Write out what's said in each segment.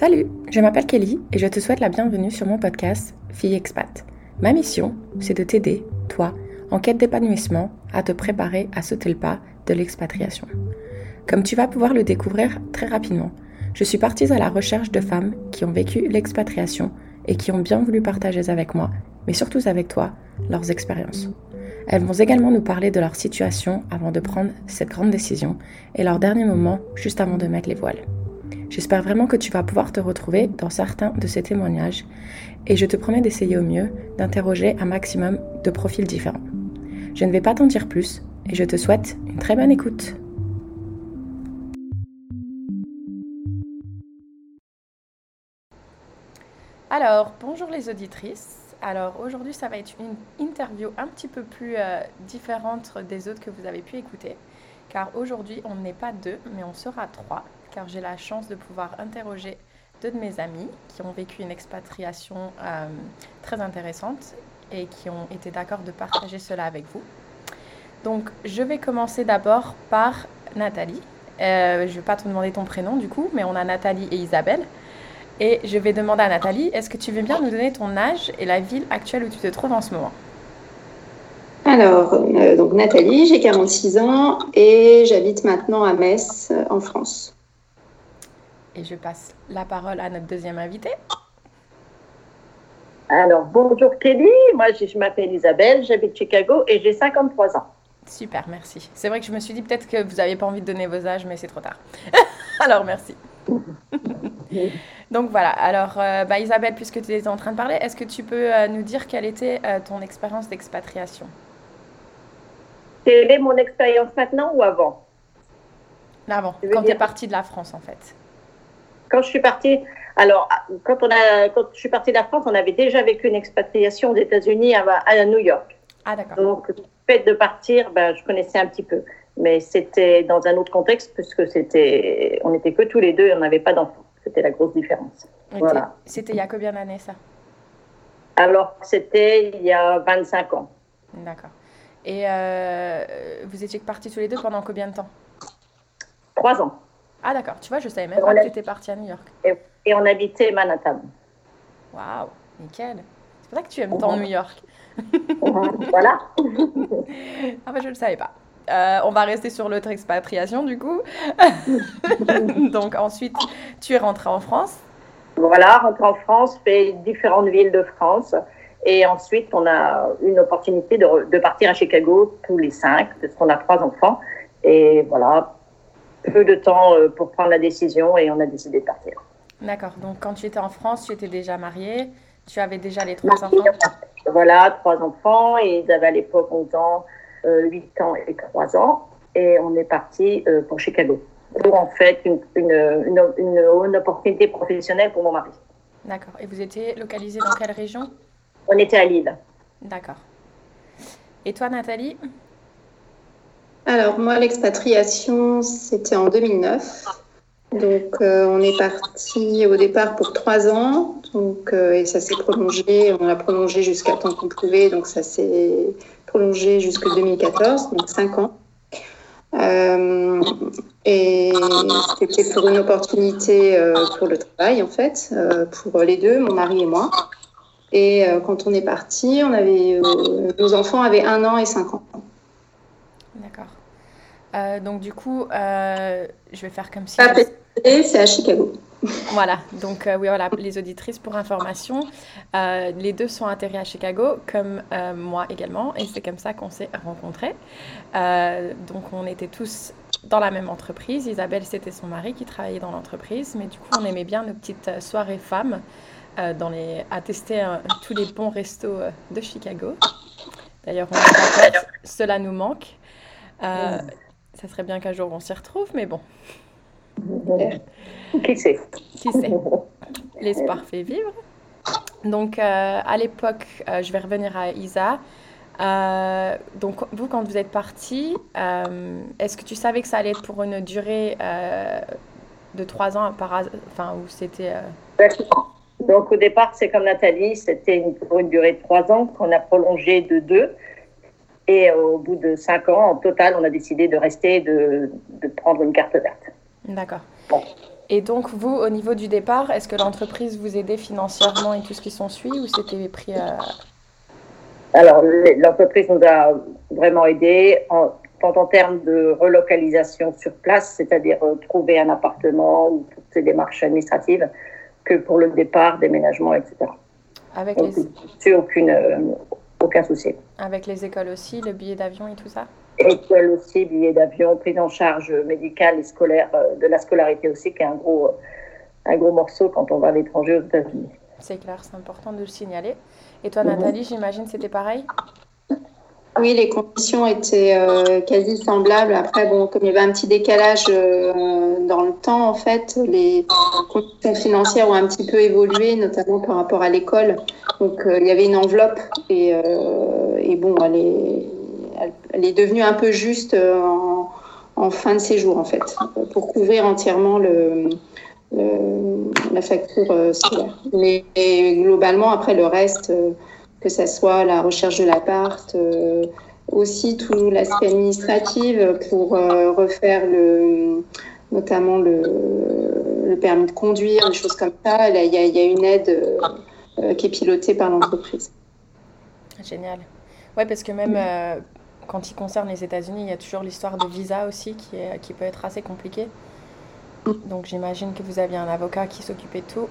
Salut, je m'appelle Kelly et je te souhaite la bienvenue sur mon podcast Fille Expat. Ma mission, c'est de t'aider, toi, en quête d'épanouissement, à te préparer à sauter le pas de l'expatriation. Comme tu vas pouvoir le découvrir très rapidement, je suis partie à la recherche de femmes qui ont vécu l'expatriation et qui ont bien voulu partager avec moi, mais surtout avec toi, leurs expériences. Elles vont également nous parler de leur situation avant de prendre cette grande décision et leur dernier moment juste avant de mettre les voiles. J'espère vraiment que tu vas pouvoir te retrouver dans certains de ces témoignages et je te promets d'essayer au mieux d'interroger un maximum de profils différents. Je ne vais pas t'en dire plus et je te souhaite une très bonne écoute. Alors, bonjour les auditrices. Alors aujourd'hui, ça va être une interview un petit peu plus euh, différente des autres que vous avez pu écouter. Car aujourd'hui, on n'est pas deux, mais on sera trois car j'ai la chance de pouvoir interroger deux de mes amis qui ont vécu une expatriation euh, très intéressante et qui ont été d'accord de partager cela avec vous. Donc, je vais commencer d'abord par Nathalie. Euh, je ne vais pas te demander ton prénom du coup, mais on a Nathalie et Isabelle. Et je vais demander à Nathalie, est-ce que tu veux bien nous donner ton âge et la ville actuelle où tu te trouves en ce moment? Alors, euh, donc Nathalie, j'ai 46 ans et j'habite maintenant à Metz, en France. Et je passe la parole à notre deuxième invitée. Alors, bonjour Kelly, moi je, m'appelle Isabelle, j'habite Chicago et j'ai 53 ans. Super, merci. C'est vrai que je me suis dit peut-être que vous n'avez pas envie de donner vos âges, mais c'est trop tard. alors, merci. Donc voilà, alors euh, bah, Isabelle, puisque tu étais en train de parler, est-ce que tu peux euh, nous dire quelle était euh, ton expérience d'expatriation? Quelle est mon expérience maintenant ou avant? Avant, quand tu es partie de la France en fait. Quand je suis partie, alors quand, on a, quand je suis partie de la France, on avait déjà vécu une expatriation aux États-Unis à, à, New York. Ah d'accord. Donc le fait de partir, ben, je connaissais un petit peu, mais c'était dans un autre contexte puisque c'était, on n'était que tous les deux et on n'avait pas d'enfants. C'était la grosse différence. Voilà. C'était il y a combien d'années ça? Alors c'était il y a 25 ans. D'accord. Et euh, vous étiez partis tous les deux pendant combien de temps? Trois ans. Ah d'accord, tu vois, je savais même pas que tu étais partie à New York. Et, on habitait Manhattan. Waouh, nickel. C'est pour ça que tu aimes tant New York. voilà. ah bah je ne le savais pas. Euh, on va rester sur l'autre expatriation du coup. Donc ensuite, tu es rentrée en France. Voilà, rentrée en France, fait différentes villes de France. Et ensuite, on a une opportunité de, de partir à Chicago tous les cinq, parce qu'on a trois enfants. Et voilà, peu de temps euh, pour prendre la décision et on a décidé de partir. D'accord. Donc, quand tu étais en France, tu étais déjà mariée, tu avais déjà les trois enfants Voilà, trois enfants et ils avaient à l'époque 11 ans, 8 ans et 3 ans. Et on est parti euh, pour Chicago pour en fait une, une, une, une, opportunité professionnelle pour mon mari. D'accord. Et vous étiez localisé dans quelle région? On était à Lille. D'accord. Et toi, Nathalie? Alors moi, l'expatriation, c'était en 2009. Donc euh, on est parti au départ pour trois ans, donc euh, et ça s'est prolongé. On a prolongé jusqu'à temps qu'on pouvait, donc ça s'est prolongé jusqu'en 2014, donc cinq ans. Euh, et c'était pour une opportunité pour le travail en fait, pour les deux, mon mari et moi. Et quand on est parti, on avait nos enfants avaient un an et cinq ans. Euh, donc du coup, euh, je vais faire comme si... c'est à Chicago. Voilà, donc euh, oui, voilà, les auditrices pour information, les deux sont atterris à Chicago, comme moi également, et c'est comme ça qu'on s'est rencontrés. donc on était tous dans la même entreprise. Isabelle, c'était son mari qui travaillait dans l'entreprise, mais du coup, on aimait bien nos petites soirées femmes dans les, à tester tous les bons restos de Chicago. D'ailleurs, cela nous manque. Ça serait bien qu'un jour on s'y retrouve, mais bon. Qui sait? Qui sait? L'espoir fait vivre. Donc, euh, à l'époque, euh, je vais revenir à Isa. Euh, donc, vous, quand vous êtes parti, est-ce que tu savais que ça allait être pour une durée de trois ans, par, enfin, où c'était. Donc, au départ, c'est comme Nathalie, c'était pour une durée de trois ans qu'on a prolongé de deux. Et au bout de cinq ans, en total, on a décidé de rester, de, de prendre une carte verte. D'accord. Et donc, vous, au niveau du départ, est-ce que l'entreprise vous aidait financièrement et tout ce qui s'ensuit ou c'était pris à... Alors, l'entreprise nous a vraiment aidés, en, tant en termes de relocalisation sur place, c'est-à-dire euh, trouver un appartement ou toutes ces démarches administratives, que pour le départ, déménagement, etc. Avec Donc, les... aucune, euh, aucun souci. Avec les écoles aussi, le billet d'avion et tout ça École aussi, billet d'avion, prise en charge médicale et scolaire, euh, de la scolarité aussi, qui est un gros, un gros morceau quand on va à l'étranger aux États-Unis. C'est clair, c'est important de le signaler. Et toi, Nathalie, j'imagine c'était pareil Oui, les conditions étaient euh, quasi semblables. Après, bon, comme il y avait un petit décalage euh, dans le temps, en fait, les conditions financières ont un petit peu évolué, notamment par rapport à l'école. Donc, euh, il y avait une enveloppe et, et bon, elle est, elle est, devenue un peu juste en, fin de séjour, en fait, pour couvrir entièrement le la facture scolaire. Mais globalement, après, le reste que ce soit la recherche de l'appart, euh, aussi tout l'aspect administratif pour euh, refaire le, notamment le, le, permis de conduire, des choses comme ça. Il y, y, a une aide euh, qui est pilotée par l'entreprise. Génial. Ouais, parce que même quand il concerne les États-Unis, il y a toujours l'histoire de visa aussi qui, est, qui peut être assez compliquée. Donc j'imagine que vous aviez un avocat qui s'occupait de tout.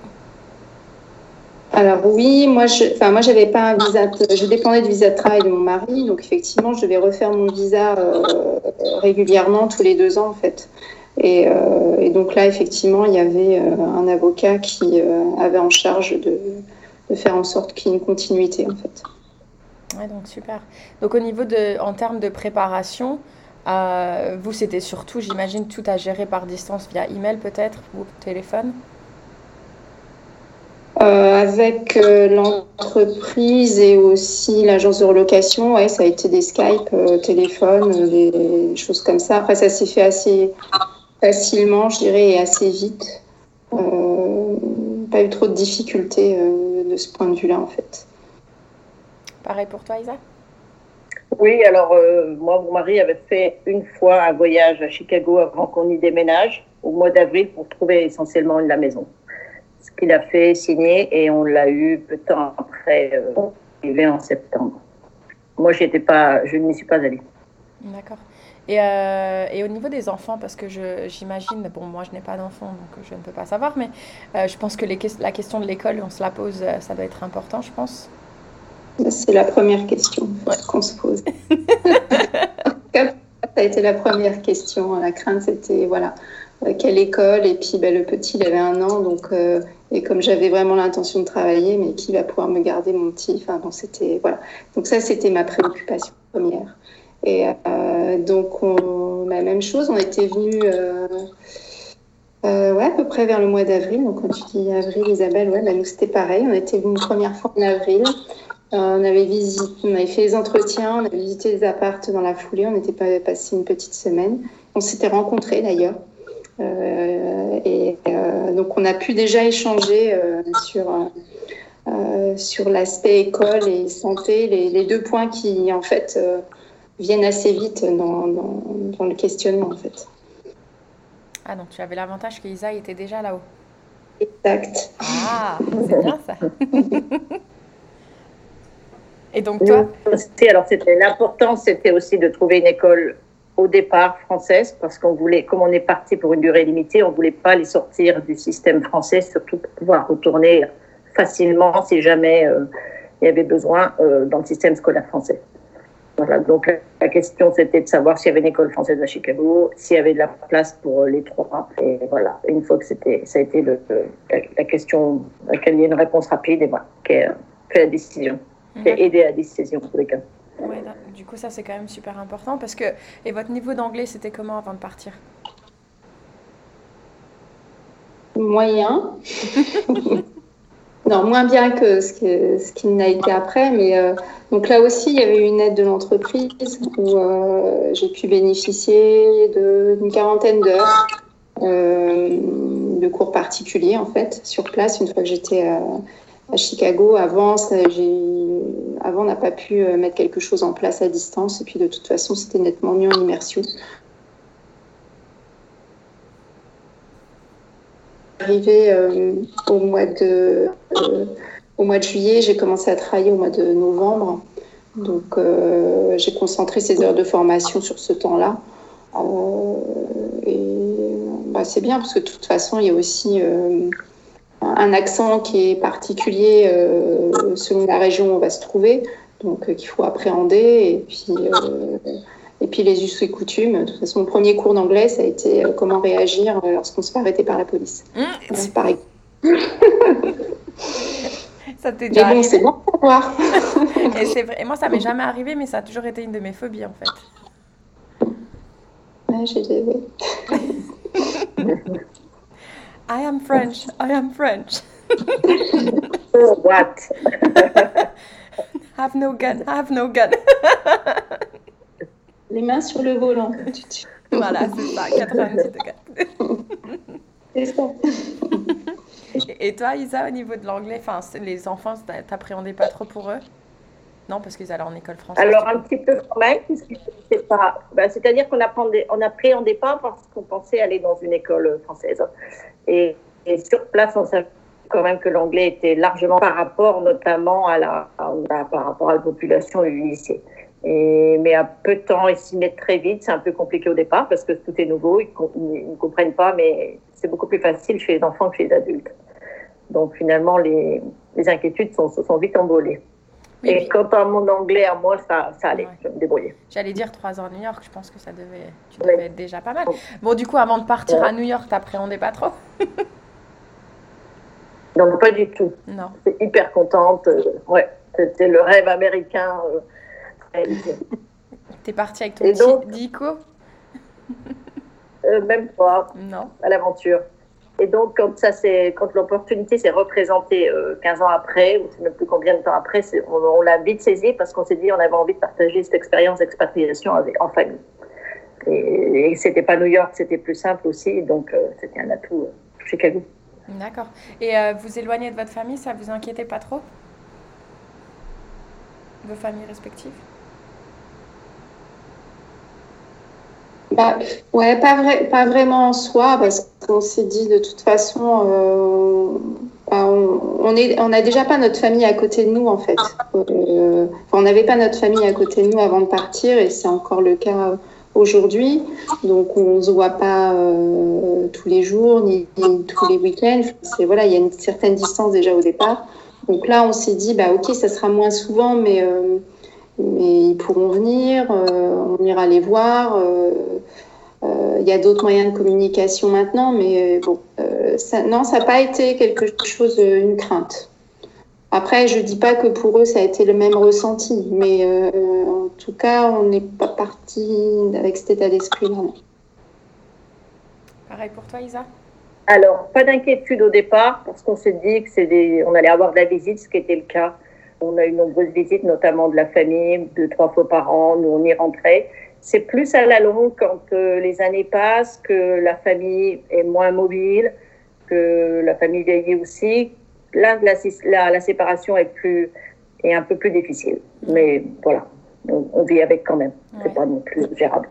Alors oui, moi je, enfin moi j'avais pas un visa, je dépendais du visa de travail de mon mari, donc effectivement je devais refaire mon visa euh, régulièrement tous les deux ans en fait. Et, euh, et donc là effectivement il y avait euh, un avocat qui euh, avait en charge de, de faire en sorte qu'il y ait une continuité en fait. Ouais, donc super. Donc au niveau de, en termes de préparation, euh, vous c'était surtout, j'imagine, tout à gérer par distance via email peut-être ou téléphone? Euh, avec euh, l'entreprise et aussi l'agence de relocation, ouais, ça a été des Skype, euh, téléphone, euh, des choses comme ça. Après, ça s'est fait assez facilement, je dirais, et assez vite. Euh, pas eu trop de difficultés de ce point de vue-là, en fait. Pareil pour toi, Isa? Oui, alors moi, mon mari avait fait une fois un voyage à Chicago avant qu'on y déménage, au mois d'avril, pour trouver essentiellement la maison ce qu'il a fait signer et on l'a eu peu de temps après, euh, arrivé en septembre. Moi, j'étais pas, je n'y suis pas allée. D'accord. Et, euh, et, au niveau des enfants, parce que j'imagine, bon, moi je n'ai pas d'enfants, donc je ne peux pas savoir, mais euh, je pense que les, la question de l'école, on se la pose, euh, ça doit être important, je pense. C'est la première question ouais. qu'on se pose. ça a été la première question. La crainte, c'était, voilà, quelle école? Et puis ben, le petit, il avait un an, donc euh, et comme j'avais vraiment l'intention de travailler, mais qui va pouvoir me garder mon petit Enfin, c'était voilà. Donc ça, c'était ma préoccupation première. Et euh, donc on, la même chose, on était venus. Euh, euh, ouais, à peu près vers le mois d'avril. Donc, quand tu dis avril, Isabelle, ouais, bah, nous c'était pareil. On était venus une première fois en avril. On avait visité, on avait fait les entretiens, on avait visité les appartes dans la foulée. On était pas passé une petite semaine. On s'était rencontrés d'ailleurs. Euh, et euh, donc, on a pu déjà échanger euh, sur, sur l'aspect école et santé, les, les, deux points qui, en fait, viennent assez vite dans, dans, dans, le questionnement, en fait. Ah, donc tu avais l'avantage qu'Isa était déjà là-haut. Exact. Ah, c'est bien ça. Et donc toi? Alors, c'était l'important, c'était aussi de trouver une école au départ française parce qu'on voulait, comme on est parti pour une durée limitée, on voulait pas les sortir du système français, surtout pour pouvoir retourner facilement si jamais euh, il y avait besoin euh, dans le système scolaire français. Voilà, donc la, question c'était de savoir s'il y avait une école française à Chicago, s'il y avait de la place pour les trois. Et voilà, une fois que c'était, ça a été le, la, la, question à laquelle il y a une réponse rapide et voilà, qui a fait la décision, qui a aidé à la décision en tous les cas. Ouais, du coup, ça c'est quand même super important parce que. Et votre niveau d'anglais, c'était comment avant de partir? Moyen. non, moins bien que ce qui n'a été après, mais euh, donc là aussi, il y avait une aide de l'entreprise où euh, j'ai pu bénéficier d'une quarantaine d'heures euh, de cours particuliers en fait sur place une fois que j'étais à Chicago. Avant, avant on n'a pas pu euh, mettre quelque chose en place à distance. Et puis de toute façon, c'était nettement mieux en immersion. arrivée au mois de au mois de juillet. J'ai commencé à travailler au mois de novembre. Donc, j'ai concentré ces heures de formation sur ce temps-là. et bah, c'est bien parce que de toute façon, il y a aussi un accent qui est particulier euh, selon la région où on va se trouver, donc euh, qu'il faut appréhender. Et puis, euh, et puis les us et coutumes. De toute façon, mon premier cours d'anglais, ça a été comment réagir lorsqu'on se fait arrêter par la police. Mmh. C'est pareil. ça t'est déjà bon, c'est bon pour voir. et, c'est vrai. et moi, ça m'est jamais arrivé, mais ça a toujours été une de mes phobies, en fait. Ouais, j'ai I am French. I am French. what? have no gun. Have no gun. Les mains sur le volant. voilà, c'est ça. 90 degrés. c'est ça. Et toi, Isa, au niveau de l'anglais, les enfants, t'appréhendais pas trop pour eux? Non, parce qu'ils allaient en école française. Alors, un petit peu quand même, c'est pas. Bah, c'est-à-dire qu'on n'appréhendait pas parce qu'on pensait aller dans une école française. Et, sur place, on savait quand même que l'anglais était largement par rapport notamment à la, par rapport à la population du lycée. Et, mais à peu de temps, ils s'y mettent très vite. C'est un peu compliqué au départ parce que tout est nouveau. Ils ne comprennent pas, mais c'est beaucoup plus facile chez les enfants que chez les adultes. Donc finalement, les, les inquiétudes sont, sont vite embolées. Et quant à mon anglais, à moi, ça, ça allait, je me débrouillais. J'allais dire trois ans à New York, je pense que ça devait, tu devais être déjà pas mal. Bon, du coup, avant de partir à New York, t'appréhendais pas trop? Non, pas du tout. Non. J'étais hyper contente. Euh, ouais, c'était le rêve américain. Euh, T'es partie avec ton petit donc, Dico? Euh, Même pas. Non. À l'aventure. Et donc, quand, quand l'opportunité s'est représentée 15 ans après, ou je ne sais plus combien de temps après, on, l'a vite saisi parce qu'on s'est dit on avait envie de partager cette expérience d'expatriation en famille. Et, et c'était pas New York, c'était plus simple aussi, donc c'était un atout chez Chicago. D'accord. Et euh, vous éloigner de votre famille, ça vous inquiétait pas trop? Vos familles respectives? Bah, Ouais, pas, vrai, pas vraiment en soi, parce qu'on s'est dit de toute façon, euh, bah, on, est, on a déjà pas notre famille à côté de nous en fait. Euh, on n'avait pas notre famille à côté de nous avant de partir, et c'est encore le cas aujourd'hui. Donc, on ne se voit pas euh, tous les jours ni, tous les week-ends. Voilà, il y a une certaine distance déjà au départ. Donc là, on s'est dit, bah ok, ça sera moins souvent, mais euh, mais ils pourront venir. Euh, on ira les voir. Il y a d'autres moyens de communication maintenant, mais bon, ça, non, ça n'a pas été quelque chose, une crainte. Après, je dis pas que pour eux, ça a été le même ressenti, mais euh, en tout cas, on n'est pas parti avec cet état d'esprit-là. Pareil pour toi, Isa? Alors, pas d'inquiétude au départ, parce qu'on s'est dit que des... on allait avoir de la visite, ce qui était le cas. On a eu nombreuses visites, notamment de la famille, deux, trois fois par an, nous on y rentrait. C'est plus à la longue, quand euh, les années passent, que la famille est moins mobile, que la famille vieillit aussi, là, la, la, séparation est, plus, est un peu plus difficile. Mais voilà, on, vit avec quand même. C'est pas non plus gérable.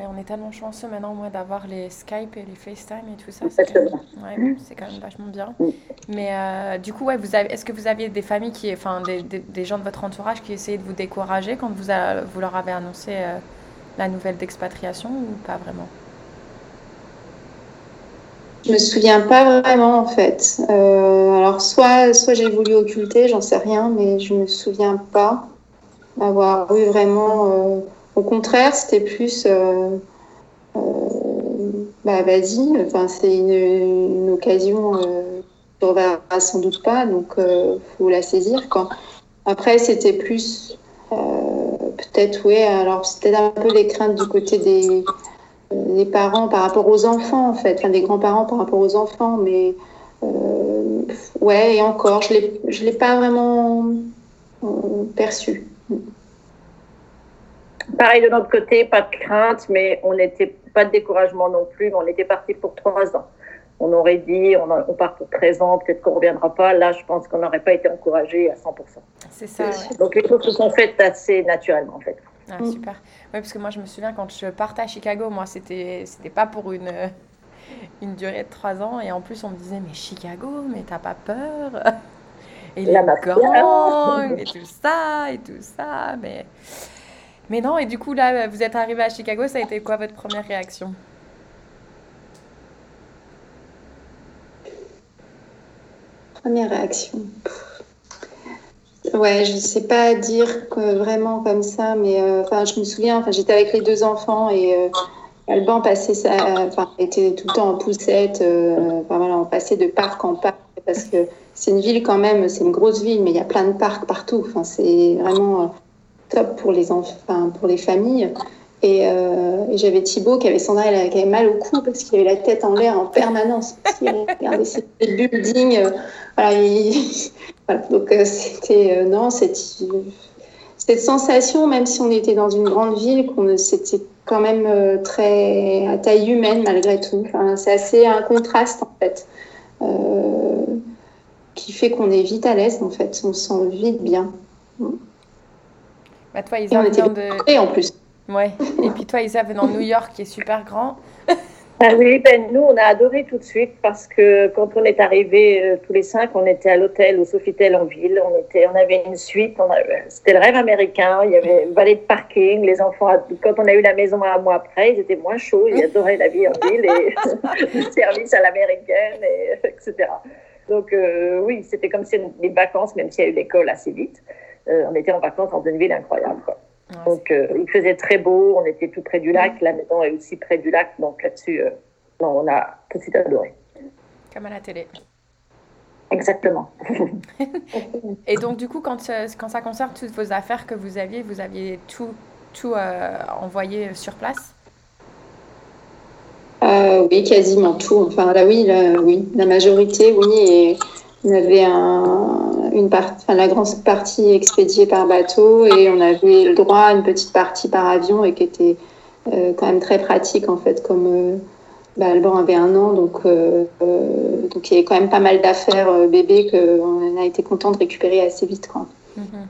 Mm. on est tellement chanceux maintenant moi d'avoir les Skype et les FaceTime et tout ça. C'est quand, même, quand, même vachement bien. Mm. Mais euh, du coup, ouais, vous avez, est-ce que vous aviez des familles, qui, enfin des, des, gens de votre entourage qui essayaient de vous décourager quand vous, vous leur avez annoncé euh, la nouvelle d'expatriation ou pas vraiment? Je me souviens pas vraiment en fait. Euh, alors soit, soit j'ai voulu occulter, j'en sais rien, mais je me souviens pas avoir eu vraiment. Euh, au contraire, c'était plus. Euh, bah vas-y, enfin c'est une, occasion. on va sans doute pas, donc faut la saisir. Quoi. Après, c'était plus. peut-être, oui, alors c'était un peu les craintes du côté des parents par rapport aux enfants, en fait, enfin, des grands-parents par rapport aux enfants, mais euh, ouais, et encore, je ne l'ai pas vraiment euh, perçu. Pareil de notre côté, pas de crainte, mais on n'était pas de découragement non plus, mais on était parti pour trois ans. On aurait dit, on, part pour 13 ans, peut-être qu'on ne reviendra pas. Là, je pense qu'on n'aurait pas été encouragé à 100%. C'est ça. Donc les choses se sont faites assez naturellement, en fait. Ah, super. Oui, parce que moi, je me souviens quand je partais à Chicago, moi, c'était, pas pour une, une durée de trois ans. Et en plus, on me disait, mais Chicago, mais t'as pas peur? Et La les gangs, et tout ça, et tout ça. Mais... mais non, et du coup, là, vous êtes arrivé à Chicago, ça a été quoi votre première réaction? Première réaction. Ouais, je sais pas dire vraiment comme ça, mais euh, je me souviens, j'étais avec les deux enfants et euh, Alban passait ça, était tout le temps en poussette. euh, voilà, on passait de parc en parc parce que c'est une ville quand même, c'est une grosse ville, mais il y a plein de parcs partout. C'est vraiment top pour les enfants, enfin, pour les familles. Et, euh, et j'avais Thibaut qui avait Sandra, qui avait mal au cou parce qu'il avait la tête en l'air en permanence. Parce qu'il regardait ces buildings. euh, voilà, il- voilà, donc euh, c'était non, cette, cette sensation, même si on était dans une grande ville, qu'on c'était quand même très à taille humaine malgré tout. Enfin, c'est assez un contraste en fait, qui fait qu'on est vite à l'aise en fait, on se sent vite bien. Bah, Toi, Et on Isa, était venant de... Et en plus. Ouais. Et puis toi, Isa, venant de New York, qui est super grand. Ah oui, ben, nous, on a adoré tout de suite parce que quand on est arrivés euh, tous les cinq, on était à l'hôtel au Sofitel en ville. On, était, on avait une suite. on avait- C'était le rêve américain. Il y avait une vallée de parking. Les enfants, quand on a eu la maison un mois après, ils étaient moins chauds. Ils adoraient la vie en ville et le service à l'américaine, et, etc. Donc, euh, oui, c'était comme si les vacances, même s'il y a eu l'école assez vite, on était en vacances dans une ville incroyable. Quoi. Ouais, Donc, euh, il faisait très beau, on était tout près du lac, la maison est aussi près du lac, donc là-dessus, euh, non, on a tout de suite adoré. comme à la télé. Exactement. Et donc, du coup, quand, euh, quand ça concerne toutes vos affaires que vous aviez, vous aviez tout, tout euh, envoyé sur place? Euh, oui, quasiment tout. Enfin, là, oui, là, oui, la majorité, oui. Et on avait un, une partie, enfin, la grande partie expédiée par bateau et on avait le droit à une petite partie par avion et qui était euh, quand même très pratique en fait, comme euh, bah, Alban avait un an, donc euh, euh, donc il y avait quand même pas mal d'affaires bébés qu'on a été content de récupérer assez vite, quoi. Mhm.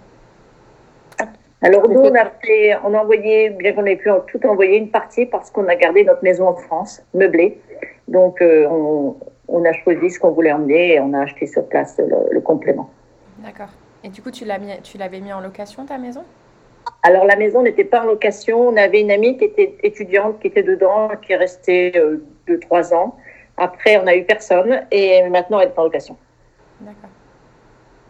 Alors, nous, on a, fait, on a envoyé, bien qu'on ait pu tout envoyer, une partie parce qu'on a gardé notre maison en France, meublée. Donc, on, on a choisi ce qu'on voulait emmener et on a acheté sur place le, le complément. D'accord. Et du coup, tu l'avais mis en location, ta maison? Alors, la maison n'était pas en location. On avait une amie qui était étudiante, qui était dedans, qui est restée euh, deux, trois ans. Après, on n'a eu personne et maintenant, elle est en location. D'accord.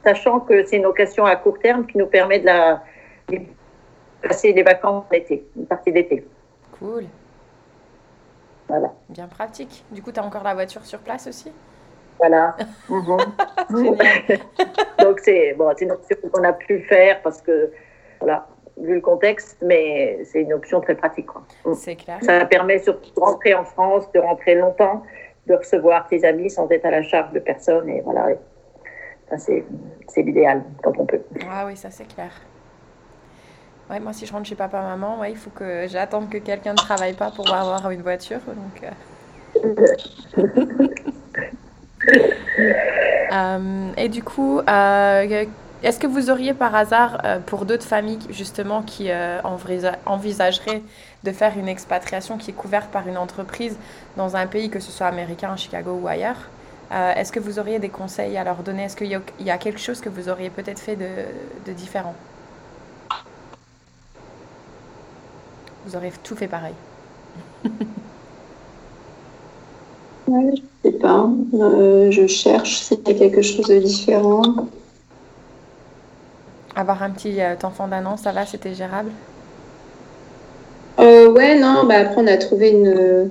Sachant que c'est une location à court terme qui nous permet de la de passer les vacances d'été, une partie d'été. Cool. Voilà. Bien pratique. Du coup, tu as encore la voiture sur place aussi? Voilà. Mhm. Génial. Donc, c'est bon, une option qu'on a pu faire parce que, voilà, vu le contexte, mais c'est une option très pratique. Quoi. C'est clair. Ça permet surtout de rentrer en France, de rentrer longtemps, de recevoir tes amis sans être à la charge de personne. Et voilà, c'est l'idéal quand on peut. Ah oui, ça c'est clair. Ouais, moi, si je rentre chez papa-maman, ouais, il faut que j'attende que quelqu'un ne travaille pas pour avoir une voiture. Donc, euh. Euh, et du coup, euh, est-ce que vous auriez par hasard, pour d'autres familles justement qui envisa- envisageraient de faire une expatriation qui est couverte par une entreprise dans un pays, que ce soit américain, Chicago ou ailleurs, est-ce que vous auriez des conseils à leur donner? Est-ce qu'il y, a- il y a quelque chose que vous auriez peut-être fait de, de différent? Vous aurez tout fait pareil. Ouais, je sais pas. Euh, je cherche s'il y a quelque chose de différent. Avoir un petit euh, enfant d'un an, ça va, c'était gérable? Euh, ouais, non, bah après on a trouvé une,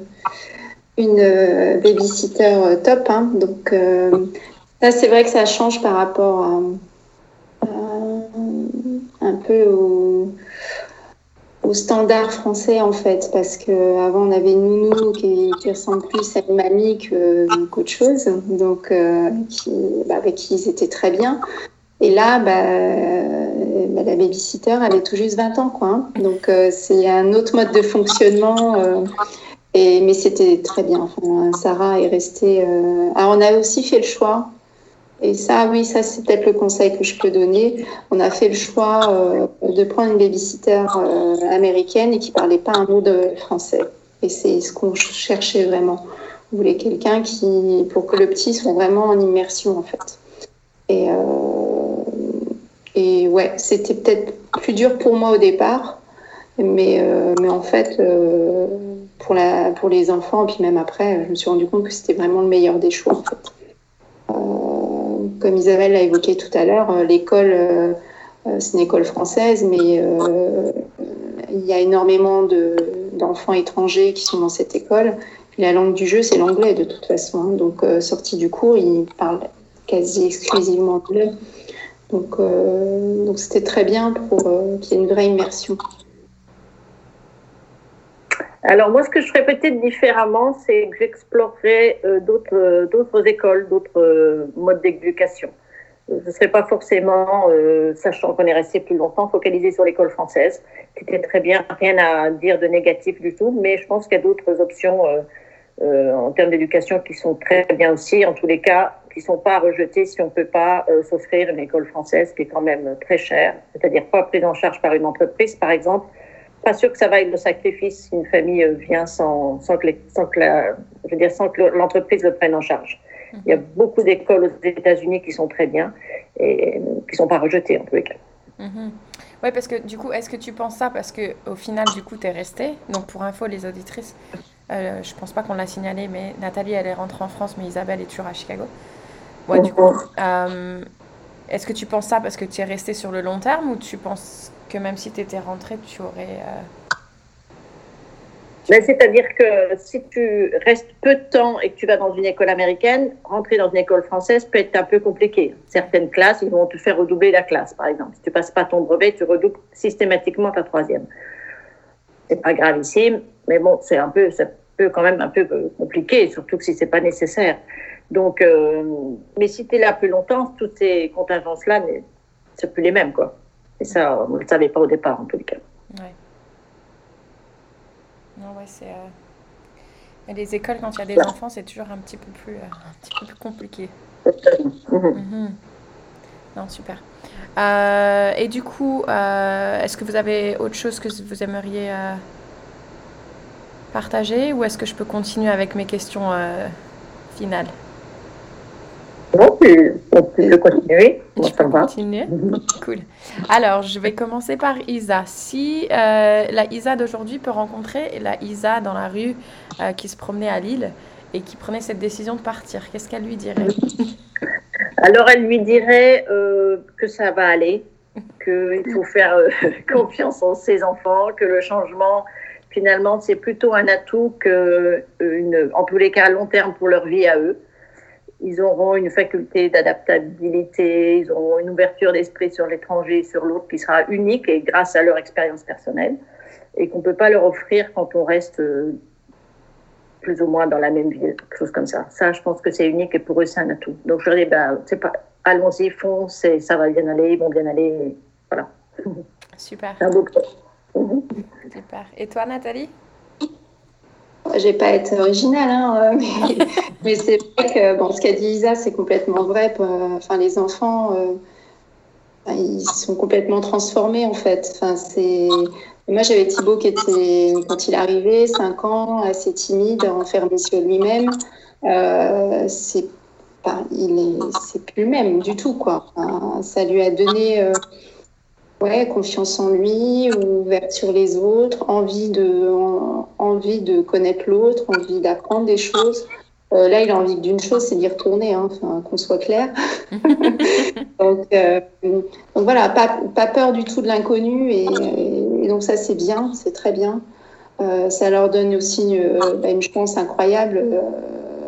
une babysitter top. hein. donc ça, c'est vrai que ça change par rapport à, à- un peu au, au standard français en fait, parce que avant on avait nounou qui, qui ressemble plus à une mamie qu'autre chose, donc euh, bah, avec qui ils étaient très bien. Et là, bah, bah, la babysitter avait tout juste 20 ans, quoi. hein. Donc euh, c'est un autre mode de fonctionnement. euh, et, mais c'était très bien. Enfin, Sarah est restée. Alors on a aussi fait le choix. Et ça, oui, ça c'est peut-être le conseil que je peux donner. On a fait le choix euh, de prendre une babysitter euh, américaine et qui parlait pas un mot de français. Et c'est ce qu'on cherchait vraiment. On voulait quelqu'un qui, pour que le petit soit vraiment en immersion en fait. Et, et ouais, c'était peut-être plus dur pour moi au départ, mais, mais en fait, pour, la, pour les enfants, et puis même après, je me suis rendu compte que c'était vraiment le meilleur des choix en fait comme Isabelle l'a évoqué tout à l'heure, euh, l'école, euh, euh, c'est une école française, mais il y a énormément d'enfants étrangers qui sont dans cette école. la langue du jeu, c'est l'anglais de toute façon. Hein. Donc, sorti du cours, ils parlent quasi exclusivement anglais. Donc, donc c'était très bien pour qu'il y ait une vraie immersion. Alors moi, ce que je ferais peut-être différemment, c'est que j'explorerais euh, d'autres, euh, d'autres écoles, d'autres euh, modes d'éducation. Je ne serais pas forcément, sachant qu'on est resté plus longtemps, focalisé sur l'école française, qui était très bien, rien à dire de négatif du tout, mais je pense qu'il y a d'autres options en termes d'éducation qui sont très bien aussi, en tous les cas, qui ne sont pas à rejeter si on ne peut pas s'offrir une école française qui est quand même très chère, c'est-à-dire pas prise en charge par une entreprise, par exemple, pas sûr que ça vaille le sacrifice si une famille euh, vient sans, sans que, sans que je veux dire, sans que l'entreprise le prenne en charge. Mhm. Il y a beaucoup d'écoles aux États-Unis qui sont très bien et qui ne sont pas rejetées en tous les cas. Mhm. Oui, parce que du coup, est-ce que tu penses ça parce que au final, du coup, tu es restée? Donc, pour info, les auditrices, euh, je pense pas qu'on l'a signalé, mais Nathalie, elle est rentrée en France, mais Isabelle est toujours à Chicago. Ouais, du coup, euh, est-ce que tu penses ça parce que tu es restée sur le long terme ou tu penses que même si tu étais rentrée, tu aurais. Euh, ben, c'est-à-dire que si tu restes peu de temps et que tu vas dans une école américaine, rentrer dans une école française peut être un peu compliqué. Certaines classes, ils vont te faire redoubler la classe, par exemple. Si tu passes pas ton brevet, tu redoubles systématiquement ta troisième. C'est pas gravissime, mais bon, c'est un peu, ça peut quand même un peu compliqué, surtout que si c'est pas nécessaire. Donc, euh, mais si tu es là plus longtemps, toutes ces contingences-là, c'est plus les mêmes, quoi. Et ça, on ne le savait pas au départ, en les cas. Ouais. Non, ouais, c'est. Euh... les écoles, quand il y a des enfants, c'est toujours un petit peu plus, euh, un petit peu plus compliqué. Mhm. Non, super. Euh, et du coup, euh, est-ce que vous avez autre chose que vous aimeriez partager ou est-ce que je peux continuer avec mes questions finales? On peut continuer. Tu peux continuer Cool. Alors, je vais commencer par Isa. Si euh, la Isa d'aujourd'hui peut rencontrer la Isa dans la rue euh, qui se promenait à Lille et qui prenait cette décision de partir, qu'est-ce qu'elle lui dirait? Alors, elle lui dirait euh, que ça va aller, qu'il faut faire confiance en ses enfants, que le changement, finalement, c'est plutôt un atout que, une, en tous les cas, à long terme pour leur vie à eux ils auront une faculté d'adaptabilité, ils auront une ouverture d'esprit sur l'étranger et sur l'autre qui sera unique et grâce à leur expérience personnelle et qu'on ne peut pas leur offrir quand on reste euh, plus ou moins dans la même ville, quelque chose comme ça. Ça, je pense que c'est unique et pour eux, c'est un atout. Donc, je leur dis, ben, c'est pas, allons-y, fonce, et ça va bien aller, ils vont bien aller, voilà. Super. Un beau Super. Et toi, Nathalie? Je vais pas être originale, hein, euh, mais, c'est vrai que bon, ce qu'a dit Isa, c'est complètement vrai. Euh, enfin, les enfants, euh, ils sont complètement transformés en fait. Enfin, c'est moi, j'avais Thibaut qui était, quand il est arrivé, 5 ans, assez timide, enfermé sur lui-même. c'est pas, il est, c'est plus le même du tout, quoi. ça lui a donné Ouais, confiance en lui, ouverte sur les autres, envie de, envie de connaître l'autre, envie d'apprendre des choses. Euh, là, il a envie d'une chose, c'est d'y retourner, hein, qu'on soit clair. Euh, donc, voilà, pas, pas, peur du tout de l'inconnu, et, donc ça c'est bien, c'est très bien. Euh, ça leur donne aussi une, bah, une chance incroyable.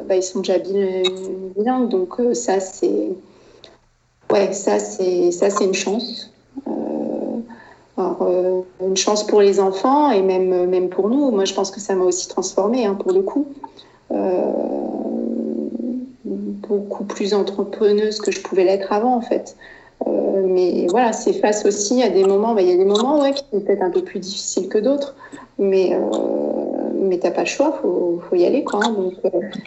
Bah, ils sont déjà bilingues, donc ça c'est, ouais, ça c'est, ça c'est une chance. Euh, une chance pour les enfants et même, même pour nous. Moi, je pense que ça m'a aussi transformée, hein, pour le coup. Euh, beaucoup plus entrepreneuse que je pouvais l'être avant, en fait. Euh, mais voilà, c'est face aussi à des moments, bah, il y a des moments ouais, qui sont peut-être un peu plus difficiles que d'autres, mais, mais tu n'as pas le choix, il faut, faut, y aller. Quoi, hein. donc,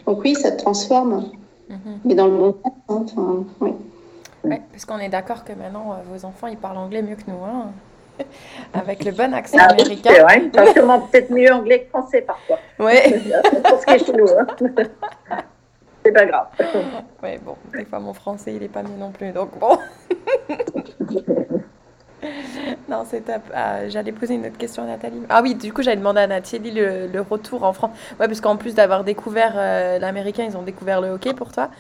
donc, oui, ça te transforme, mm-hmm. mais dans le bon sens. Hein, ouais. parce qu'on est d'accord que maintenant, vos enfants, ils parlent anglais mieux que nous. Hein Avec le bon accent ah, américain. C'est vrai, peut-être mieux anglais que français parfois. Oui. Pour ce qui est chez nous. Hein. C'est pas grave. Oui, bon, des fois mon français il est pas mieux non plus, donc bon. non, c'est top. Ah, j'allais poser une autre question à Nathalie. Ah oui, du coup, j'avais demandé à Nathalie le, le, retour en France. Ouais, parce qu'en plus d'avoir découvert euh, l'américain, ils ont découvert le hockey pour toi.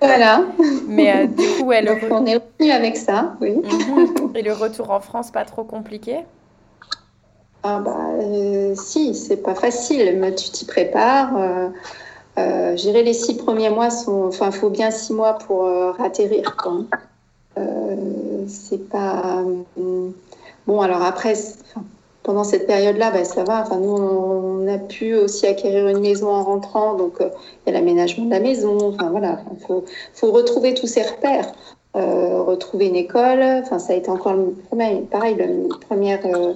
Voilà. Mais euh, du coup, ouais, on est revenu avec ça, oui. Mhm. Et le retour en France, pas trop compliqué Ah bah euh, si, c'est pas facile, mais tu t'y prépares. Euh, euh les six premiers mois sont, enfin, il faut bien six mois pour atterrir. c'est pas bon. Alors après, pendant cette période-là, bah, ça va. Enfin, nous, on a pu aussi acquérir une maison en rentrant, donc euh, il y a l'aménagement de la maison. Enfin, voilà, il faut, faut, retrouver tous ces repères, euh, retrouver une école. Enfin, ça a été encore le premier, pareil, la première, euh,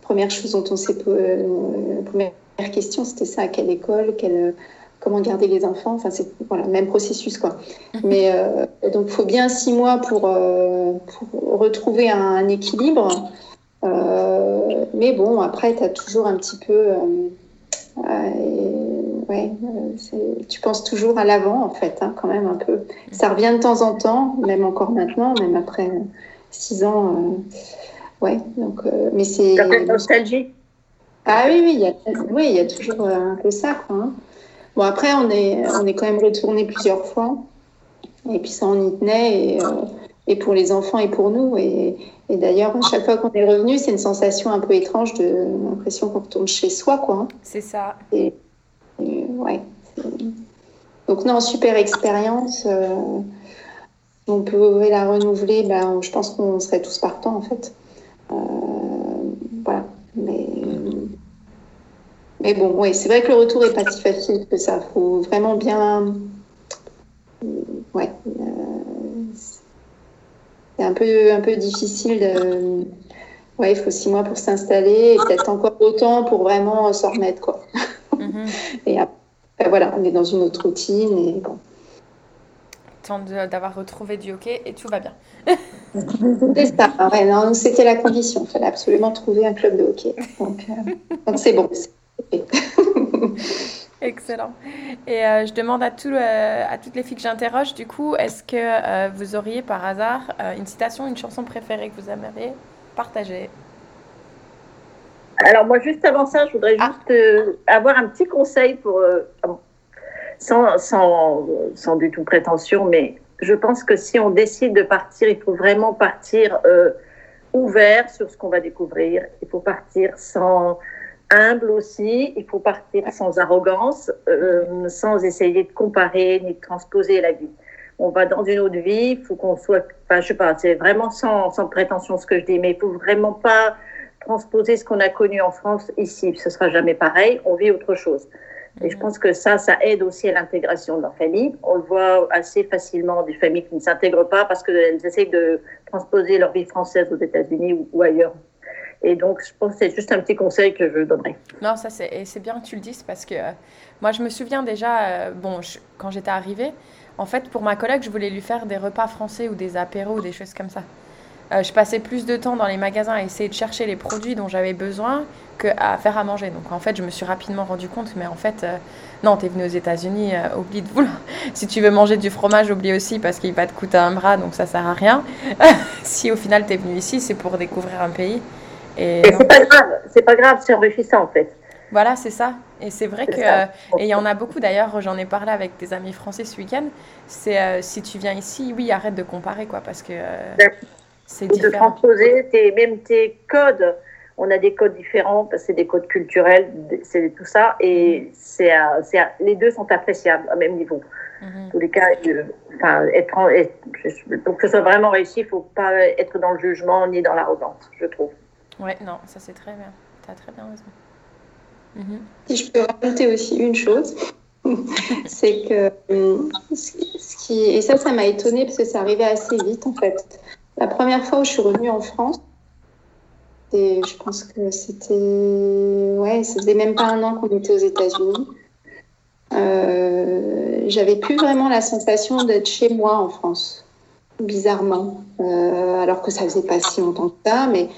première chose dont on s'est première question, c'était ça, à quelle école, quelle, comment garder les enfants? Enfin, c'est voilà, même processus, quoi. Mhm. Mais donc, il faut bien six mois pour, pour retrouver un équilibre. Euh, mais bon, après, tu as toujours un petit peu. Euh, euh, ouais, tu penses toujours à l'avant, en fait, hein, quand même un peu. Ça revient de temps en temps, même encore maintenant, même après six ans. ouais, donc, mais c'est. nostalgie Ah oui, oui, il y a, oui, il y a toujours un peu ça, quoi. Hein. Bon, après, on est, on est quand même retourné plusieurs fois. Et puis ça, on y tenait. Et, et pour les enfants et pour nous. Et, et d'ailleurs, chaque fois qu'on est revenu, c'est une sensation un peu étrange de l'impression qu'on retourne chez soi, quoi. C'est ça. Et, ouais. Donc non, super expérience. Euh, on peut la renouveler, ben, je pense qu'on serait tous partants en fait. Euh, voilà. Mais, mais bon, ouais, c'est vrai que le retour est pas si facile que ça. Il faut vraiment bien. Ouais. Euh, c'est un peu, un peu difficile. De... Ouais, il faut six mois pour s'installer et peut-être encore autant pour vraiment s'en remettre. Quoi. Mhm. Et après, voilà, on est dans une autre routine et bon. Temps d'avoir retrouvé du hockey et tout va bien. c'est ça, ouais, non, c'était la condition. Il fallait absolument trouver un club de hockey. Donc, euh, donc c'est bon. Excellent. Et euh, je demande à, tout, euh, à toutes les filles que j'interroge, du coup, est-ce que euh, vous auriez par hasard une citation, une chanson préférée que vous aimeriez partager? Alors moi, juste avant ça, je voudrais ah. juste avoir un petit conseil pour, sans, sans, sans, du tout prétention, mais je pense que si on décide de partir, il faut vraiment partir ouvert sur ce qu'on va découvrir. Il faut partir sans humble aussi, il faut partir sans arrogance, euh, sans essayer de comparer ni de transposer la vie. On va dans une autre vie, il faut qu'on soit, enfin, je sais pas, c'est vraiment sans, sans, prétention ce que je dis, mais il faut vraiment pas transposer ce qu'on a connu en France ici. Ce sera jamais pareil, on vit autre chose. Et je pense que ça, ça aide aussi à l'intégration de leur famille. On le voit assez facilement des familles qui ne s'intègrent pas parce qu'elles essayent de transposer leur vie française aux États-Unis ou ailleurs. Et donc, je pense que c'est juste un petit conseil que je donnerais. Non, ça c'est, bien que tu le dises parce que euh, moi, je me souviens déjà, euh, bon, quand j'étais arrivée, en fait, pour ma collègue, je voulais lui faire des repas français ou des apéros ou des choses comme ça. Euh, je passais plus de temps dans les magasins à essayer de chercher les produits dont j'avais besoin qu'à faire à manger. Donc en fait, je me suis rapidement rendu compte, mais en fait, non, tu es venu aux États-Unis, oublie de vouloir. si tu veux manger du fromage, oublie aussi parce qu'il va te coûter un bras, donc ça sert à rien. si au final tu es venu ici, c'est pour découvrir un pays. Et, c'est pas grave, c'est pas grave, c'est enrichissant en fait. Voilà, c'est ça. Et c'est vrai que, et il y en a beaucoup d'ailleurs, j'en ai parlé avec des amis français ce week-end, c'est euh, si tu viens ici, oui, arrête de comparer, quoi, parce que euh, c'est différent. De transposer tes, même tes codes. On a des codes différents, c'est des codes culturels, c'est tout ça, et mm-hmm. c'est, les deux sont appréciables à même niveau. Mm-hmm. tous les cas, enfin, être, pour que ce soit vraiment réussi, il ne faut pas être dans le jugement ni dans l'arrogance, je trouve. Ouais, non, ça c'est très bien. Tu as très bien raison. Mhm. Si je peux rajouter aussi une chose, c'est que hum, ce qui, et ça, ça m'a étonnée parce que ça arrivait assez vite en fait. La première fois où je suis revenue en France, et je pense que c'était, ouais, ça faisait même pas un an qu'on était aux États-Unis. Euh, j'avais plus vraiment la sensation d'être chez moi en France. bizarrement, alors que ça faisait pas si longtemps que ça, mais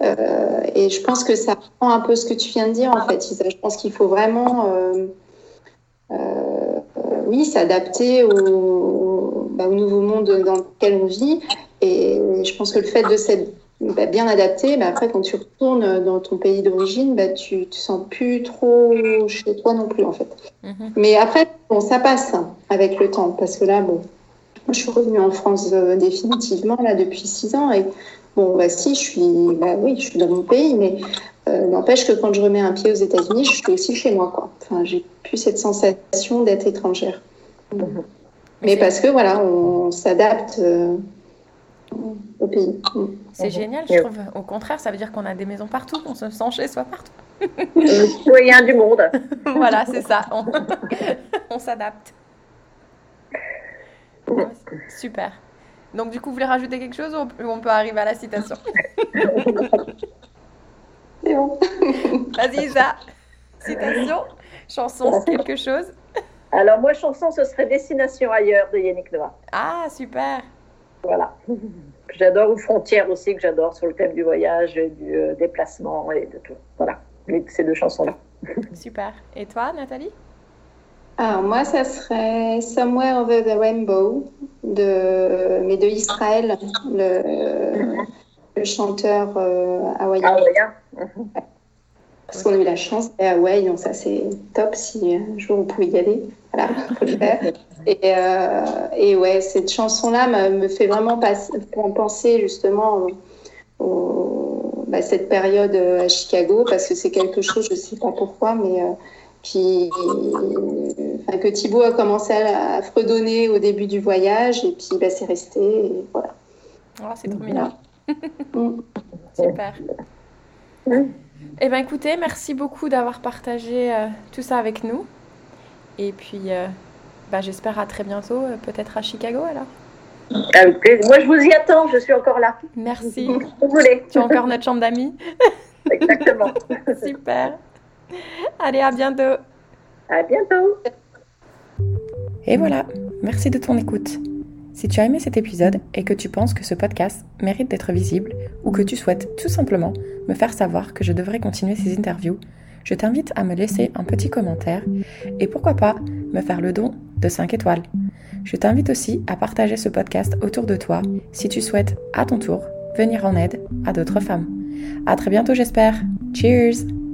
et je pense que ça prend un peu ce que tu viens de dire en fait. Je pense qu'il faut vraiment oui, s'adapter au, bah, au, nouveau monde dans lequel on vit. Et je pense que le fait de s'être bah, bien adapté, bah, après, quand tu retournes dans ton pays d'origine, tu te sens plus trop chez toi non plus, en fait. Mhm. Mais après, bon, ça passe hein, avec le temps, parce que là, bon, je suis revenue en France euh, définitivement, là, depuis six ans, et bon, bah, si, je suis, bah, oui, je suis dans mon pays, mais euh, n'empêche que quand je remets un pied aux États-Unis, je suis aussi chez moi, quoi. Enfin, j'ai plus cette sensation d'être étrangère. Mhm. Mais parce que, voilà, on s'adapte. Euh, au pays. C'est génial, je trouve. Au contraire, ça veut dire qu'on a des maisons partout, qu'on se sent chez soi partout. Citoyen du monde. voilà, c'est ça. On, s'adapte. Super. Donc, du coup, vous voulez rajouter quelque chose ou on peut arriver à la citation? C'est bon. Vas-y, Isa. Citation, chanson, quelque chose? Alors, moi, chanson, ce serait Destination ailleurs de Yannick Noah. Ah, super. Voilà. J'adore, ou Frontières aussi, que j'adore sur le thème du voyage, du euh, déplacement et de tout. Voilà, ces deux chansons-là. Super. Et toi, Nathalie? Alors, moi, ça serait Somewhere Over the Rainbow, de, mais de Israël, le, le chanteur euh, hawaïen. Parce qu'on a eu la chance à Hawaï, donc ça c'est top si un jour vous pouvez y aller. Voilà, faut le faire. Et, euh, et ouais, cette chanson-là me fait vraiment penser justement au, bah, cette période euh, à Chicago, parce que c'est quelque chose, je ne sais pas pourquoi, mais euh, qui, enfin, que Thibaut a commencé à, fredonner au début du voyage, et puis bah, c'est resté. Et voilà. Oh, c'est trop mignon. Mm. Super. Eh bien, écoutez, merci beaucoup d'avoir partagé euh, tout ça avec nous. Et puis, euh, bah, j'espère à très bientôt, euh, peut-être à Chicago alors. Moi, je vous y attends, je suis encore là. Merci. Vous voulez. Tu es encore notre chambre d'amis. Exactement. Super. Allez, à bientôt. À bientôt. Et voilà, merci de ton écoute. Si tu as aimé cet épisode et que tu penses que ce podcast mérite d'être visible ou que tu souhaites tout simplement me faire savoir que je devrais continuer ces interviews, je t'invite à me laisser un petit commentaire et pourquoi pas me faire le don de 5 étoiles. Je t'invite aussi à partager ce podcast autour de toi si tu souhaites à ton tour venir en aide à d'autres femmes. À très bientôt j'espère. Cheers!